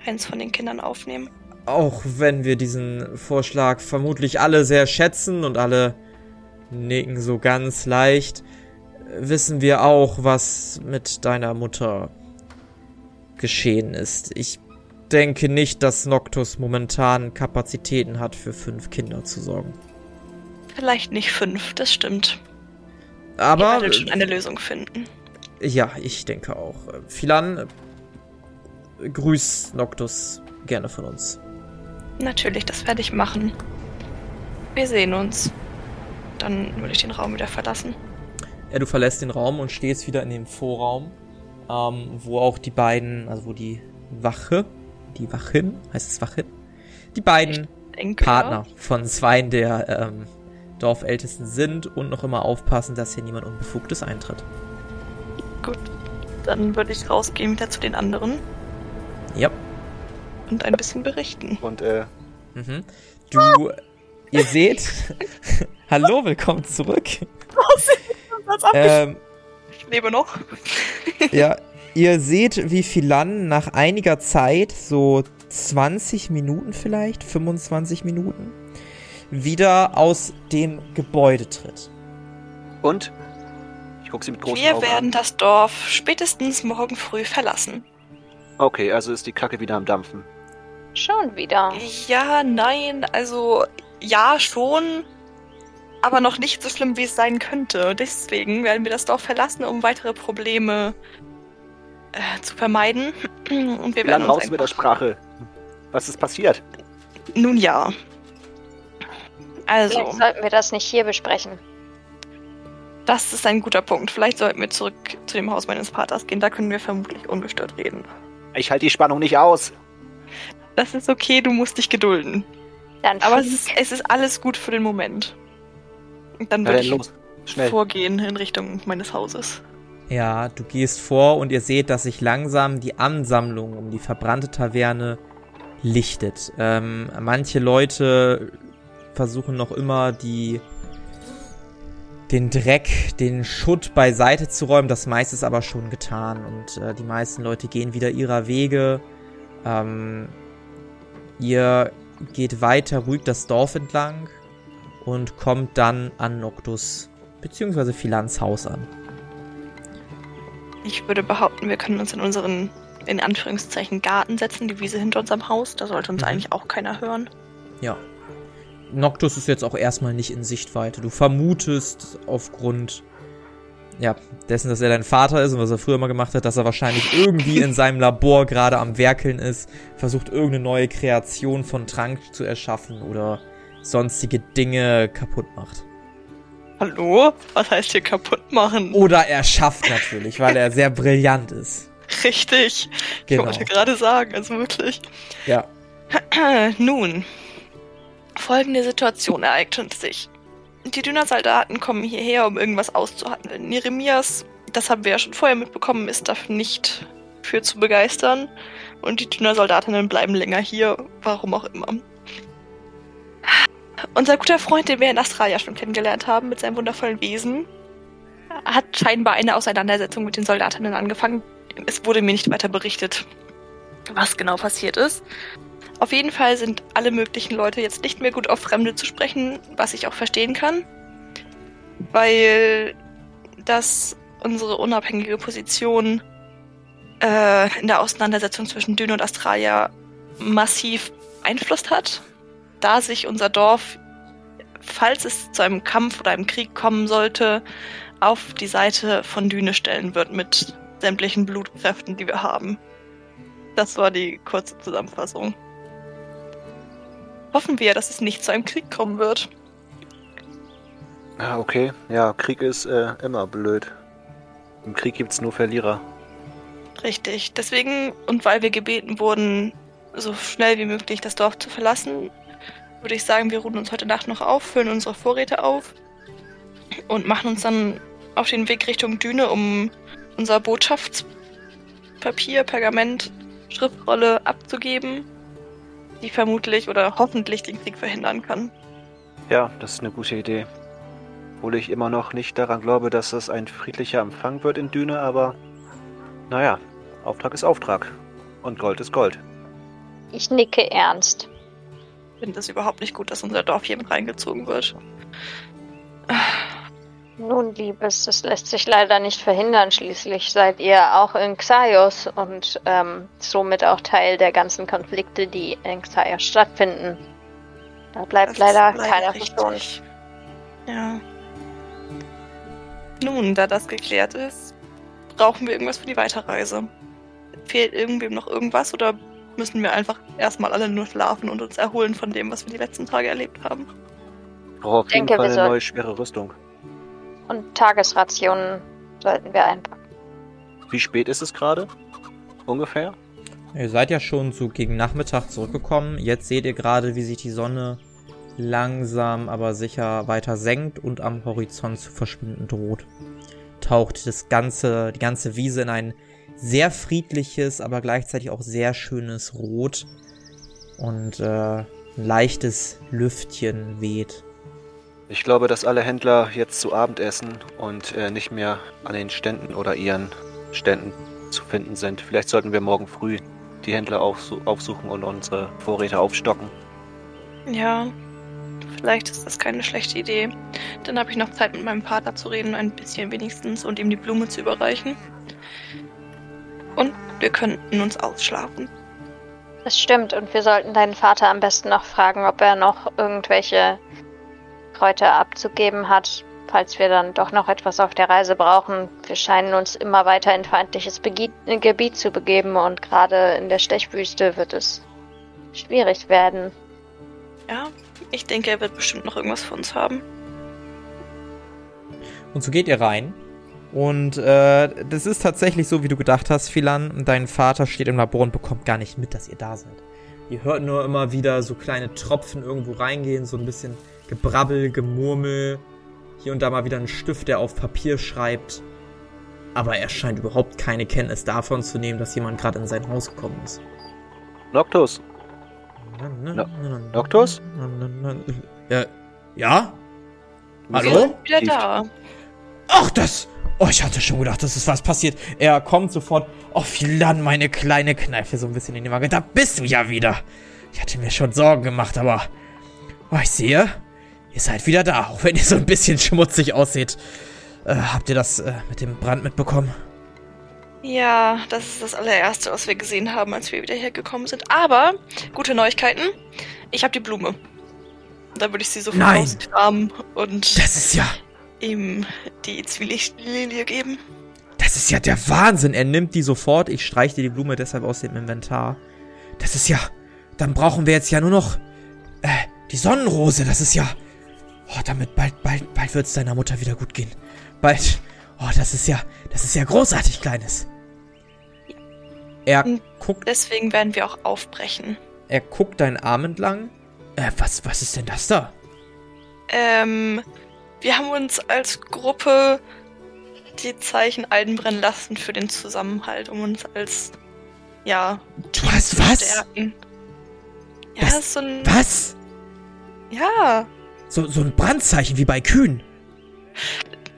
eins von den Kindern aufnehmen. Auch wenn wir diesen Vorschlag vermutlich alle sehr schätzen und alle nicken so ganz leicht, wissen wir auch, was mit deiner Mutter geschehen ist. Ich denke nicht, dass Noctus momentan Kapazitäten hat, für fünf Kinder zu sorgen. Vielleicht nicht fünf, das stimmt. Aber. Ihr werdet schon eine Lösung finden. Ja, ich denke auch. Philan, grüß Noctus gerne von uns. Natürlich, das werde ich machen. Wir sehen uns. Dann würde ich den Raum wieder verlassen. Ja, du verlässt den Raum und stehst wieder in dem Vorraum, ähm, wo auch die beiden, also wo die Wache die Wachin, heißt es Wachin? Die beiden denke, Partner ja. von zwei der ähm, Dorfältesten sind und noch immer aufpassen, dass hier niemand Unbefugtes eintritt. Gut, dann würde ich rausgehen wieder zu den anderen. Ja. Und ein bisschen berichten. Und äh, Mhm. Du, ihr seht, hallo, willkommen zurück. ähm, Ich lebe noch. ja, ihr seht, wie Philan nach einiger Zeit, so 20 Minuten vielleicht, 25 Minuten, wieder aus dem Gebäude tritt. Und? Ich gucke sie mit großen Wir Augen werden an. das Dorf spätestens morgen früh verlassen. Okay, also ist die Kacke wieder am Dampfen. Schon wieder. Ja, nein, also ja schon, aber noch nicht so schlimm, wie es sein könnte. Deswegen werden wir das Dorf verlassen, um weitere Probleme äh, zu vermeiden. Und wir werden raus uns mit der Sprache? Was ist passiert? Nun ja. Also, Vielleicht sollten wir das nicht hier besprechen. das ist ein guter Punkt. Vielleicht sollten wir zurück zu dem Haus meines Vaters gehen. Da können wir vermutlich ungestört reden. Ich halte die Spannung nicht aus. Das ist okay, du musst dich gedulden. Dann Aber es ist, es ist alles gut für den Moment. Dann würde ich los. Schnell. vorgehen in Richtung meines Hauses. Ja, du gehst vor und ihr seht, dass sich langsam die Ansammlung um die verbrannte Taverne lichtet. Ähm, manche Leute versuchen noch immer die den Dreck, den Schutt beiseite zu räumen. Das meiste ist aber schon getan und äh, die meisten Leute gehen wieder ihrer Wege. Ähm, ihr geht weiter ruhig das Dorf entlang und kommt dann an Noctus bzw. Philans Haus an. Ich würde behaupten, wir können uns in unseren, in Anführungszeichen, Garten setzen, die Wiese hinter unserem Haus. Da sollte uns Mhm. eigentlich auch keiner hören. Ja. Noctus ist jetzt auch erstmal nicht in Sichtweite. Du vermutest aufgrund ja, dessen, dass er dein Vater ist und was er früher mal gemacht hat, dass er wahrscheinlich irgendwie in seinem Labor gerade am Werkeln ist, versucht irgendeine neue Kreation von Trank zu erschaffen oder sonstige Dinge kaputt macht. Hallo? Was heißt hier kaputt machen? Oder er schafft natürlich, weil er sehr brillant ist. Richtig. Genau. Ich wollte gerade sagen, also wirklich. Ja. Nun, folgende Situation ereignet sich. Die Dünner-Soldaten kommen hierher, um irgendwas auszuhandeln. Jeremias, das haben wir ja schon vorher mitbekommen, ist dafür nicht für zu begeistern. Und die Dünner-Soldatinnen bleiben länger hier, warum auch immer. Unser guter Freund, den wir in Australien schon kennengelernt haben, mit seinem wundervollen Wesen, hat scheinbar eine Auseinandersetzung mit den Soldatinnen angefangen. Es wurde mir nicht weiter berichtet, was genau passiert ist. Auf jeden Fall sind alle möglichen Leute jetzt nicht mehr gut auf Fremde zu sprechen, was ich auch verstehen kann. Weil das unsere unabhängige Position äh, in der Auseinandersetzung zwischen Dün und Australia massiv Einfluss hat. Da sich unser Dorf, falls es zu einem Kampf oder einem Krieg kommen sollte, auf die Seite von Düne stellen wird mit sämtlichen Blutkräften, die wir haben. Das war die kurze Zusammenfassung. Hoffen wir, dass es nicht zu einem Krieg kommen wird. Ah, okay. Ja, Krieg ist äh, immer blöd. Im Krieg gibt's nur Verlierer. Richtig. Deswegen, und weil wir gebeten wurden, so schnell wie möglich das Dorf zu verlassen, würde ich sagen, wir ruhen uns heute Nacht noch auf, füllen unsere Vorräte auf und machen uns dann auf den Weg Richtung Düne, um unser Botschaftspapier, Pergament, Schriftrolle abzugeben, die vermutlich oder hoffentlich den Krieg verhindern kann. Ja, das ist eine gute Idee. Obwohl ich immer noch nicht daran glaube, dass das ein friedlicher Empfang wird in Düne, aber naja, Auftrag ist Auftrag. Und Gold ist Gold. Ich nicke ernst. Ich finde es überhaupt nicht gut, dass unser Dorf hier mit reingezogen wird. Nun, Liebes, das lässt sich leider nicht verhindern. Schließlich seid ihr auch in Xaios und ähm, somit auch Teil der ganzen Konflikte, die in Xaios stattfinden. Da bleibt leider ist keiner verschont. Ja. Nun, da das geklärt ist, brauchen wir irgendwas für die Weiterreise. Fehlt irgendwem noch irgendwas oder müssen wir einfach erstmal alle nur schlafen und uns erholen von dem, was wir die letzten Tage erlebt haben? Ich brauche auf jeden Denke, Fall eine neue schwere Rüstung. Und Tagesrationen sollten wir einpacken. Wie spät ist es gerade? Ungefähr? Ihr seid ja schon so gegen Nachmittag zurückgekommen. Jetzt seht ihr gerade, wie sich die Sonne langsam aber sicher weiter senkt und am Horizont zu verschwinden droht. Taucht das ganze, die ganze Wiese in ein sehr friedliches, aber gleichzeitig auch sehr schönes Rot. Und äh, ein leichtes Lüftchen weht. Ich glaube, dass alle Händler jetzt zu Abend essen und äh, nicht mehr an den Ständen oder ihren Ständen zu finden sind. Vielleicht sollten wir morgen früh die Händler aufsu aufsuchen und unsere Vorräte aufstocken. Ja, vielleicht ist das keine schlechte Idee. Dann habe ich noch Zeit, mit meinem Vater zu reden, ein bisschen wenigstens, und ihm die Blume zu überreichen. Und wir könnten uns ausschlafen. Das stimmt, und wir sollten deinen Vater am besten noch fragen, ob er noch irgendwelche Kräuter abzugeben hat, falls wir dann doch noch etwas auf der Reise brauchen. Wir scheinen uns immer weiter in feindliches Begie Gebiet zu begeben und gerade in der Stechwüste wird es schwierig werden. Ja, ich denke, er wird bestimmt noch irgendwas für uns haben. Und so geht ihr rein. Und äh, das ist tatsächlich so, wie du gedacht hast, Philan. Dein Vater steht im Labor und bekommt gar nicht mit, dass ihr da seid. Ihr hört nur immer wieder so kleine Tropfen irgendwo reingehen, so ein bisschen Gebrabbel, Gemurmel. Hier und da mal wieder ein Stift, der auf Papier schreibt. Aber er scheint überhaupt keine Kenntnis davon zu nehmen, dass jemand gerade in sein Haus gekommen ist. Noctus, No- Noctus? Ja? ja? Wir Hallo? wieder da. Ach, das. Oh, ich hatte schon gedacht, dass ist was passiert. Er kommt sofort. Oh, Philan, meine kleine Kneife so ein bisschen in die Wange. Da bist du ja wieder. Ich hatte mir schon Sorgen gemacht, aber. Oh, ich sehe. Ihr seid wieder da, auch wenn ihr so ein bisschen schmutzig aussieht. Äh, habt ihr das äh, mit dem Brand mitbekommen? Ja, das ist das allererste, was wir gesehen haben, als wir wieder hergekommen sind. Aber, gute Neuigkeiten. Ich habe die Blume. Da würde ich sie sofort Nein. auskramen und Das ist ja. Ihm die Zwielichtlilie geben. Das ist ja der Wahnsinn. Er nimmt die sofort. Ich streiche die Blume deshalb aus dem Inventar. Das ist ja. Dann brauchen wir jetzt ja nur noch. Äh, die Sonnenrose. Das ist ja. Oh, damit bald, bald, bald wird's deiner Mutter wieder gut gehen. Bald. Oh, das ist ja. Das ist ja großartig, Kleines. Er Hm. guckt, Deswegen werden wir auch aufbrechen. er guckt deinen Arm entlang. Äh, was, was ist denn das da? Ähm, wir haben uns als Gruppe die Zeichen einbrennen lassen für den Zusammenhalt, um uns als, ja, Du hast zu was? stärken. Ja, Das- ist so ein, Was? ja, So, so ein Brandzeichen wie bei Kühen.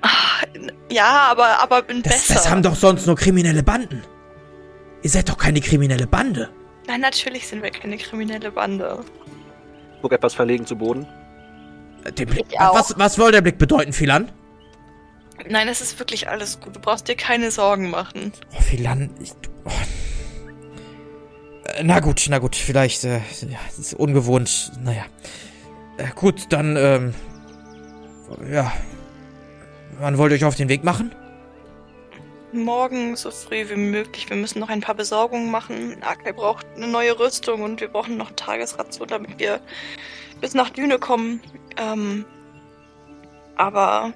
Ah, ja, aber, aber in Das, besser. das haben doch sonst nur kriminelle Banden. Ihr seid doch keine kriminelle Bande. Nein, natürlich sind wir keine kriminelle Bande. guck etwas verlegen zu Boden. Den Blick, Ich auch. was, was soll der Blick bedeuten, Philan? Nein, es ist wirklich alles gut. Du brauchst dir keine Sorgen machen. Oh, Philan, ich... Oh. Äh, Na gut, na gut, vielleicht, äh, ja, ist ungewohnt, naja. Äh, gut, dann, ähm, ja. Wann wollt ihr euch auf den Weg machen? Morgen so früh wie möglich. Wir müssen noch ein paar Besorgungen machen. Akai braucht eine neue Rüstung und wir brauchen noch Tagesration, damit wir bis nach Düne kommen. Ähm, aber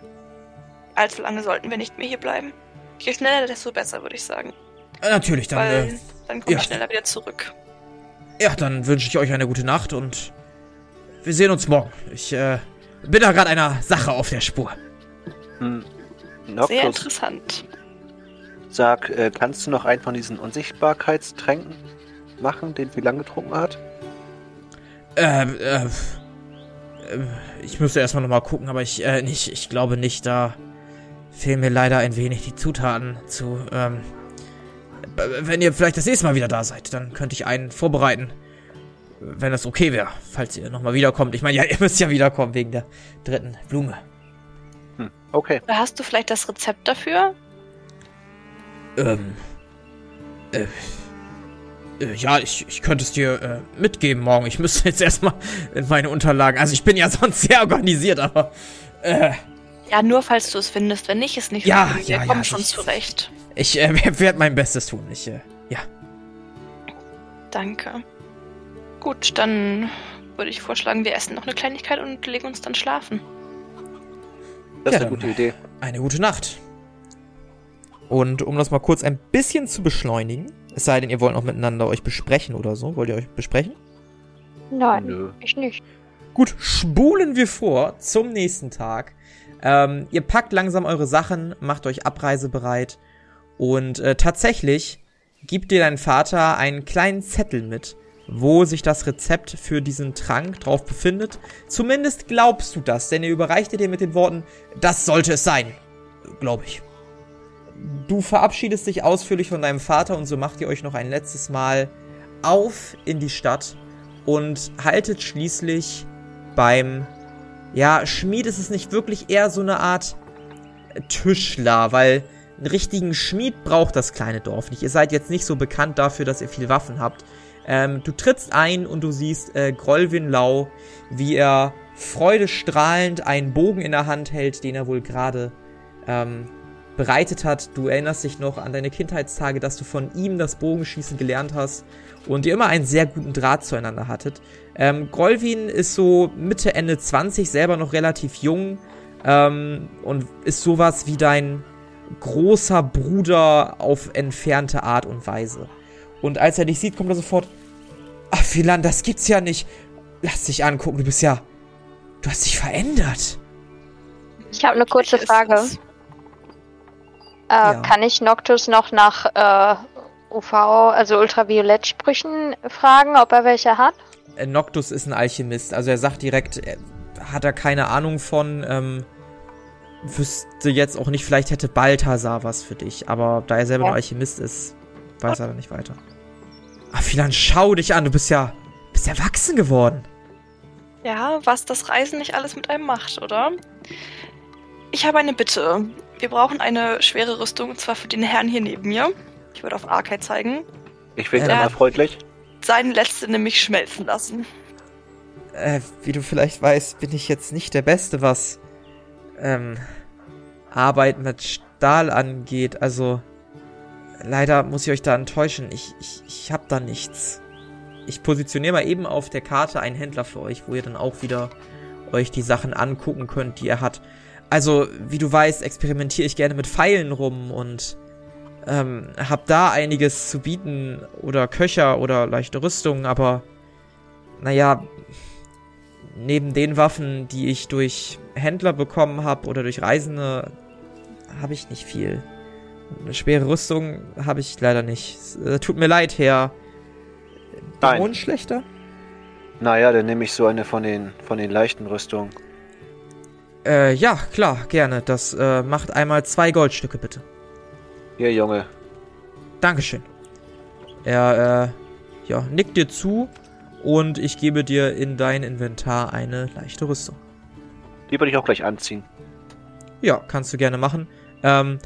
allzu lange sollten wir nicht mehr hier bleiben. Je schneller, desto besser, würde ich sagen. Äh, natürlich, dann, Weil äh, dann komme ja. ich schneller wieder zurück. ja, dann wünsche ich euch eine gute Nacht und wir sehen uns morgen. Ich, äh, bin da gerade einer Sache auf der Spur. Hm. Sehr Noctus, interessant. sag, äh, kannst du noch einen von diesen Unsichtbarkeitstränken machen, den Philan getrunken hat? Ähm, äh, äh, ich müsste erstmal nochmal gucken, aber ich, äh, nicht, ich glaube nicht, da fehlen mir leider ein wenig die Zutaten zu, ähm, wenn ihr vielleicht das nächste Mal wieder da seid, dann könnte ich einen vorbereiten, wenn das okay wäre, falls ihr nochmal wiederkommt. Ich meine, ja, ihr müsst ja wiederkommen wegen der dritten Blume. Hm. Okay. Oder hast du vielleicht das Rezept dafür? Ähm, äh, äh, ja, ich, ich könnte es dir äh, mitgeben morgen. Ich müsste jetzt erstmal in meine Unterlagen. Also ich bin ja sonst sehr organisiert, aber äh, Ja, nur falls du es findest. Wenn nicht, ist nicht Ja, schlimm. Wir ja, kommen ja, schon ich- zurecht. ich äh, werde mein Bestes tun. Ich, äh, ja. Danke. Gut, dann würde ich vorschlagen, wir essen noch eine Kleinigkeit und legen uns dann schlafen. Das ist Ja, eine dann- gute Idee. Eine gute Nacht. Und um das mal kurz ein bisschen zu beschleunigen, es sei denn, ihr wollt noch miteinander euch besprechen oder so. Wollt ihr euch besprechen? Nein, Nö. ich nicht. Gut, spulen wir vor zum nächsten Tag. Ähm, ihr packt langsam eure Sachen, macht euch abreisebereit und äh, tatsächlich gibt dir dein Vater einen kleinen Zettel mit, wo sich das Rezept für diesen Trank drauf befindet. Zumindest glaubst du das, denn er überreichte dir mit den Worten, das sollte es sein. Glaube ich. Du verabschiedest dich ausführlich von deinem Vater und so macht ihr euch noch ein letztes Mal auf in die Stadt und haltet schließlich beim, ja, Schmied ist es nicht wirklich eher so eine Art Tischler, weil einen richtigen Schmied braucht das kleine Dorf nicht. Ihr seid jetzt nicht so bekannt dafür, dass ihr viel Waffen habt. Ähm, du trittst ein und du siehst äh, Grolwin Lau, wie er freudestrahlend einen Bogen in der Hand hält, den er wohl gerade ähm, bereitet hat. Du erinnerst dich noch an deine Kindheitstage, dass du von ihm das Bogenschießen gelernt hast und ihr immer einen sehr guten Draht zueinander hattet. Ähm, Grolwin ist so Mitte, Ende 20, selber noch relativ jung ähm, und ist sowas wie dein großer Bruder auf entfernte Art und Weise. Und als er dich sieht, kommt er sofort, ach Philan, das gibt's ja nicht. Lass dich angucken, du bist ja, du hast dich verändert. Ich habe eine kurze Frage. Äh, Ja. Kann ich Noctus noch nach äh, UV, also Ultraviolettsprüchen fragen, ob er welche hat? Äh, Noctus ist ein Alchemist, also er sagt direkt, er hat er keine Ahnung von, ähm, wüsste jetzt auch nicht, vielleicht hätte Balthasar was für dich, aber da er selber Ja. nur Alchemist ist, weiß er da nicht weiter. Ach, Philan, schau dich an, du bist ja, bist erwachsen geworden. Ja, was das Reisen nicht alles mit einem macht, oder? Ich habe eine Bitte. Wir brauchen eine schwere Rüstung, und zwar für den Herrn hier neben mir. Ich würde auf Arkai zeigen. Ich winke Ja. einmal freundlich. Seine letzte nämlich schmelzen lassen. Äh, wie du vielleicht weißt, bin ich jetzt nicht der Beste, was ähm, Arbeit mit Stahl angeht. Also leider muss ich euch da enttäuschen. Ich, ich, ich hab da nichts. Ich positioniere mal eben auf der Karte einen Händler für euch, wo ihr dann auch wieder euch die Sachen angucken könnt, die er hat. Also, wie du weißt, experimentiere ich gerne mit Pfeilen rum und ähm, hab da einiges zu bieten oder Köcher oder leichte Rüstungen, aber naja, neben den Waffen, die ich durch Händler bekommen habe oder durch Reisende, habe ich nicht viel. Eine schwere Rüstung habe ich leider nicht. Äh, tut mir leid, Herr. Nein. Dämonenschlechter? Naja, dann nehme ich so eine von den, von den leichten Rüstungen. Äh, ja, klar, gerne. Das äh, macht einmal zwei Goldstücke, bitte. Hier, Junge. Dankeschön. Er, äh, ja, nickt dir zu und ich gebe dir in dein Inventar eine leichte Rüstung. Die würde ich auch gleich anziehen. Ja, kannst du gerne machen. Ähm,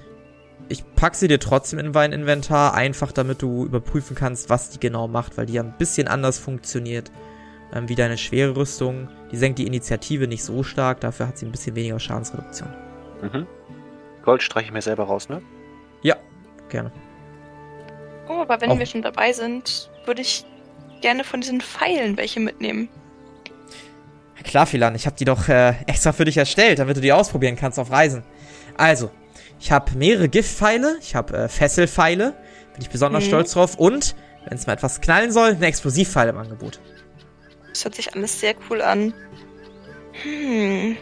ich pack sie dir trotzdem in mein Inventar, einfach damit du überprüfen kannst, was die genau macht, weil die ja ein bisschen anders funktioniert ähm, wie deine schwere Rüstung. Die senkt die Initiative nicht so stark, dafür hat sie ein bisschen weniger Schadensreduktion. Mhm. Gold streiche ich mir selber raus, ne? Ja, gerne. Oh, aber wenn Auch- wir schon dabei sind, würde ich gerne von diesen Pfeilen welche mitnehmen. Klar, Philan, ich habe die doch äh, extra für dich erstellt, damit du die ausprobieren kannst auf Reisen. Also, ich habe mehrere Giftpfeile, ich habe äh, Fesselpfeile, bin ich besonders Mhm. stolz drauf und, wenn es mal etwas knallen soll, eine Explosivpfeile im Angebot. Das hört sich alles sehr cool an. Hm.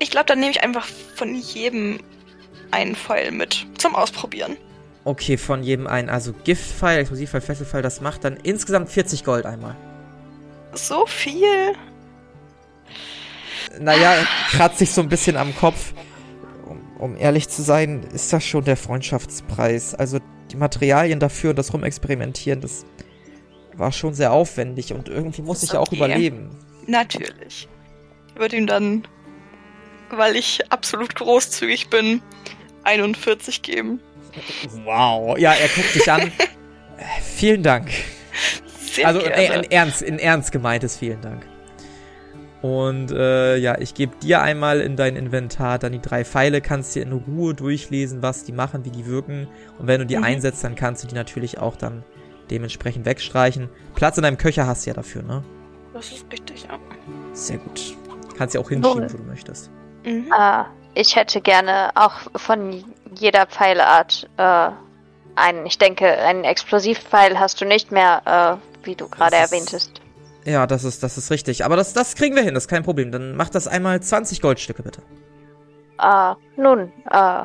Ich glaube, dann nehme ich einfach von jedem einen Pfeil mit zum Ausprobieren. Okay, von jedem einen. Also Giftpfeil, Explosivpfeil, Fesselpfeil, das macht dann insgesamt 40 Gold einmal. So viel? Naja, kratzt sich so ein bisschen am Kopf. Um, um ehrlich zu sein, ist das schon der Freundschaftspreis. Also die Materialien dafür und das Rumexperimentieren, das war schon sehr aufwendig und irgendwie muss ich ja auch okay. überleben. Natürlich. Ich würde ihm dann, weil ich absolut großzügig bin, 41 geben. Wow. Ja, er guckt dich an. Vielen Dank. Sehr also gerne. äh, in ernst, in ernst gemeintes vielen Dank. Und äh, ja, ich gebe dir einmal in dein Inventar dann die drei Pfeile, kannst dir in Ruhe durchlesen, was die machen, wie die wirken. Und wenn du die Mhm. einsetzt, dann kannst du die natürlich auch dann dementsprechend wegstreichen. Platz in deinem Köcher hast du ja dafür, ne? das ist richtig, ja. Sehr gut. Kannst ja auch hinschieben, Wohl. wo du möchtest. Mhm. Äh, ich hätte gerne auch von jeder Pfeileart äh, einen. Ich denke, einen Explosivpfeil hast du nicht mehr, äh, wie du gerade erwähntest. Ja, das ist, das ist richtig. Aber das, das kriegen wir hin, das ist kein Problem. Dann mach das einmal 20 Goldstücke, bitte. Äh, nun, äh,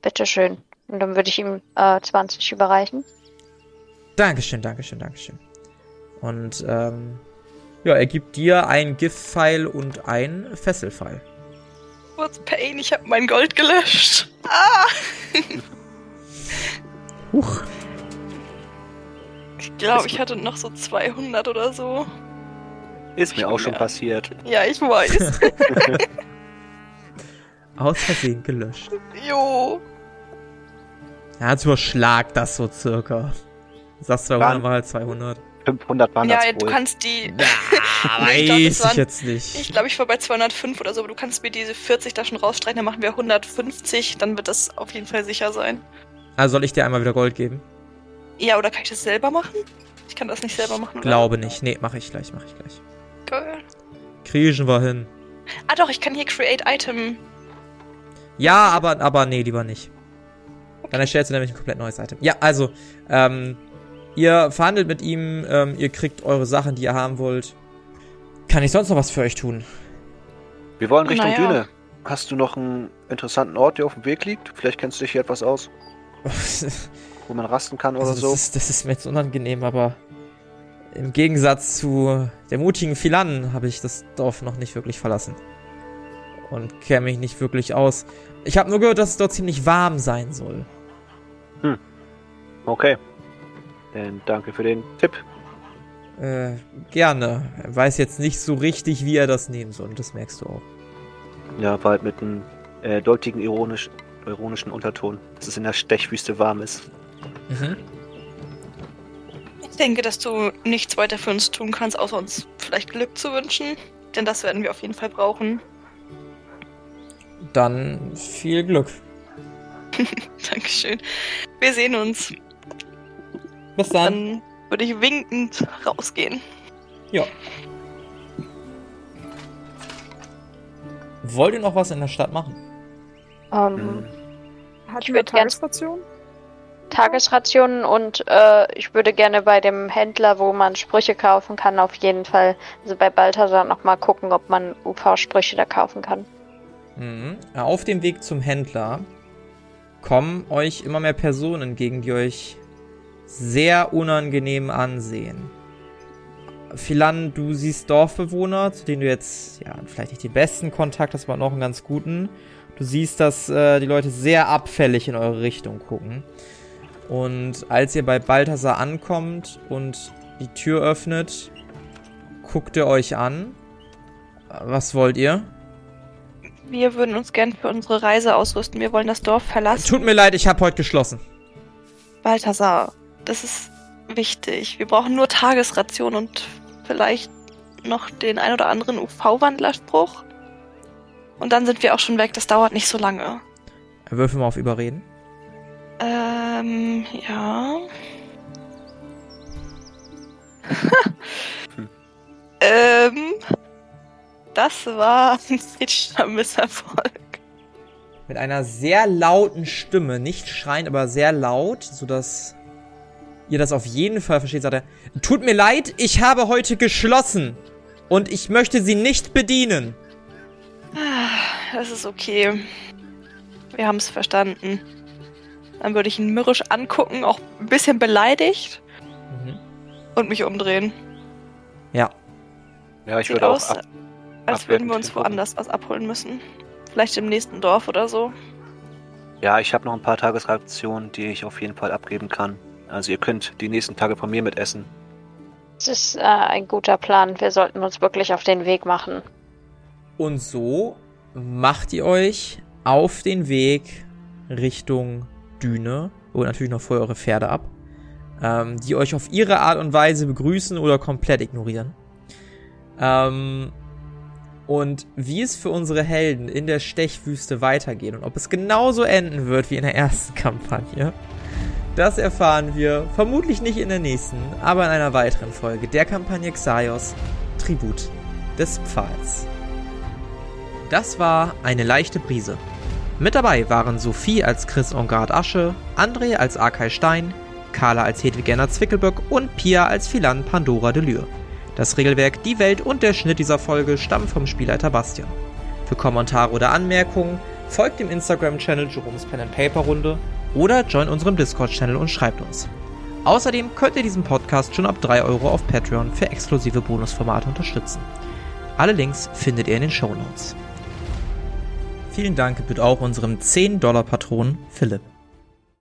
bitteschön. Und dann würde ich ihm äh, 20 überreichen. Dankeschön, Dankeschön, Dankeschön. Und ähm, ja, er gibt dir einen Giftpfeil und einen Fesselpfeil. What's pain? Ich habe mein Gold gelöscht. Ah! Huch. Ich glaube, ich hatte noch so 200 oder so. Ist mir auch schon Ja. passiert. Ja, ich weiß. Aus Versehen gelöscht. jo. Ja, jetzt überschlag das so circa. Du sagst 200 Dann- mal 200. 500 waren Ja, das du wohl. kannst die. Ja, Nee, ich glaub, weiß waren- ich jetzt nicht. Ich glaube, ich war bei 205 oder so, aber du kannst mir diese 40 da schon rausstreichen, dann machen wir 150, dann wird das auf jeden Fall sicher sein. Also soll ich dir einmal wieder Gold geben? Ja, oder kann ich das selber machen? Ich kann das nicht selber machen, oder? Glaube nicht. Nee, mache ich gleich, mache ich gleich. Geil. Kriechen wir hin. Ah doch, ich kann hier Create Item. Ja, aber, aber nee, lieber nicht. Dann erstellst du nämlich ein komplett neues Item. Ja, also, ähm, ihr verhandelt mit ihm, ähm, ihr kriegt eure Sachen, die ihr haben wollt. Kann ich sonst noch was für euch tun? Wir wollen Richtung Naja. Düne. Hast du noch einen interessanten Ort, der auf dem Weg liegt? Vielleicht kennst du dich hier etwas aus, wo man rasten kann oder Also so. das, ist, das ist mir jetzt unangenehm, aber im Gegensatz zu der mutigen Philan habe ich das Dorf noch nicht wirklich verlassen. Und kenne mich nicht wirklich aus. Ich habe nur gehört, dass es dort ziemlich warm sein soll. Okay. Dann danke für den Tipp. Äh, gerne. Er weiß jetzt nicht so richtig, wie er das nehmen soll. Und das merkst du auch. Ja, war halt mit einem äh, deutigen ironisch, ironischen Unterton, dass es in der Stechwüste warm ist. Mhm. Ich denke, dass du nichts weiter für uns tun kannst, außer uns vielleicht Glück zu wünschen. Denn das werden wir auf jeden Fall brauchen. Dann viel Glück. Dankeschön. Wir sehen uns. Bis dann. Dann würde ich winkend rausgehen. Ja. Wollt ihr noch was in der Stadt machen? Ähm, Hm. Hatten Ich wir würd gern- Tagesration? Tagesrationen und äh, ich würde gerne bei dem Händler, wo man Sprüche kaufen kann, auf jeden Fall, also bei Balthasar nochmal gucken, ob man UV-Sprüche da kaufen kann. Mhm. Auf dem Weg zum Händler kommen euch immer mehr Personen entgegen, die euch sehr unangenehm ansehen. Philan, du siehst Dorfbewohner, zu denen du jetzt ja vielleicht nicht den besten Kontakt hast, aber noch einen ganz guten. Du siehst, dass äh, die Leute sehr abfällig in eure Richtung gucken. Und als ihr bei Balthasar ankommt und die Tür öffnet, guckt er euch an. Was wollt ihr? Wir würden uns gern für unsere Reise ausrüsten. Wir wollen das Dorf verlassen. Tut mir leid, ich habe heute geschlossen. Balthasar, das ist wichtig. Wir brauchen nur Tagesration und vielleicht noch den ein oder anderen UV-Wandlerspruch. Und dann sind wir auch schon weg. Das dauert nicht so lange. Würfel mal auf Überreden. Ähm, ja. ähm, das war ein kritischer Misserfolg. Mit einer sehr lauten Stimme, nicht schreiend, aber sehr laut, sodass ihr das auf jeden Fall versteht, sagt er, tut mir leid, ich habe heute geschlossen und ich möchte sie nicht bedienen. Das ist okay. Wir haben es verstanden. Dann würde ich ihn mürrisch angucken, auch ein bisschen beleidigt Mhm. und mich umdrehen. Ja, Ja, ich Sieht würde auch aus, ab, als würden wir uns woanders was abholen müssen. Vielleicht im nächsten Dorf oder so. Ja, ich habe noch ein paar Tagesrationen, die ich auf jeden Fall abgeben kann. Also ihr könnt die nächsten Tage von mir mitessen. Das ist äh, ein guter Plan. Wir sollten uns wirklich auf den Weg machen. und so macht ihr euch auf den Weg Richtung Düne und natürlich noch vorher eure Pferde ab, ähm, die euch auf ihre Art und Weise begrüßen oder komplett ignorieren. Ähm, und wie es für unsere Helden in der Stechwüste weitergeht und ob es genauso enden wird wie in der ersten Kampagne, das erfahren wir vermutlich nicht in der nächsten, aber in einer weiteren Folge der Kampagne Xaios Tribut des Pfahls. Das war eine leichte Brise. Mit dabei waren Sophie als Chris Ongard Asche, André als Arkay Stein, Carla als Hedwig Gerner Zwickelböck und Pia als Philan Pandora Delure. Das Regelwerk, die Welt und der Schnitt dieser Folge stammen vom Spielleiter Bastian. Für Kommentare oder Anmerkungen folgt dem Instagram-Channel Jerome's Pen and Paper Runde oder join unserem Discord-Channel und schreibt uns. Außerdem könnt ihr diesen Podcast schon ab 3 Euro auf Patreon für exklusive Bonusformate unterstützen. Alle Links findet ihr in den Show Notes. Vielen Dank gebührt auch unserem 10-Dollar-Patron Philipp.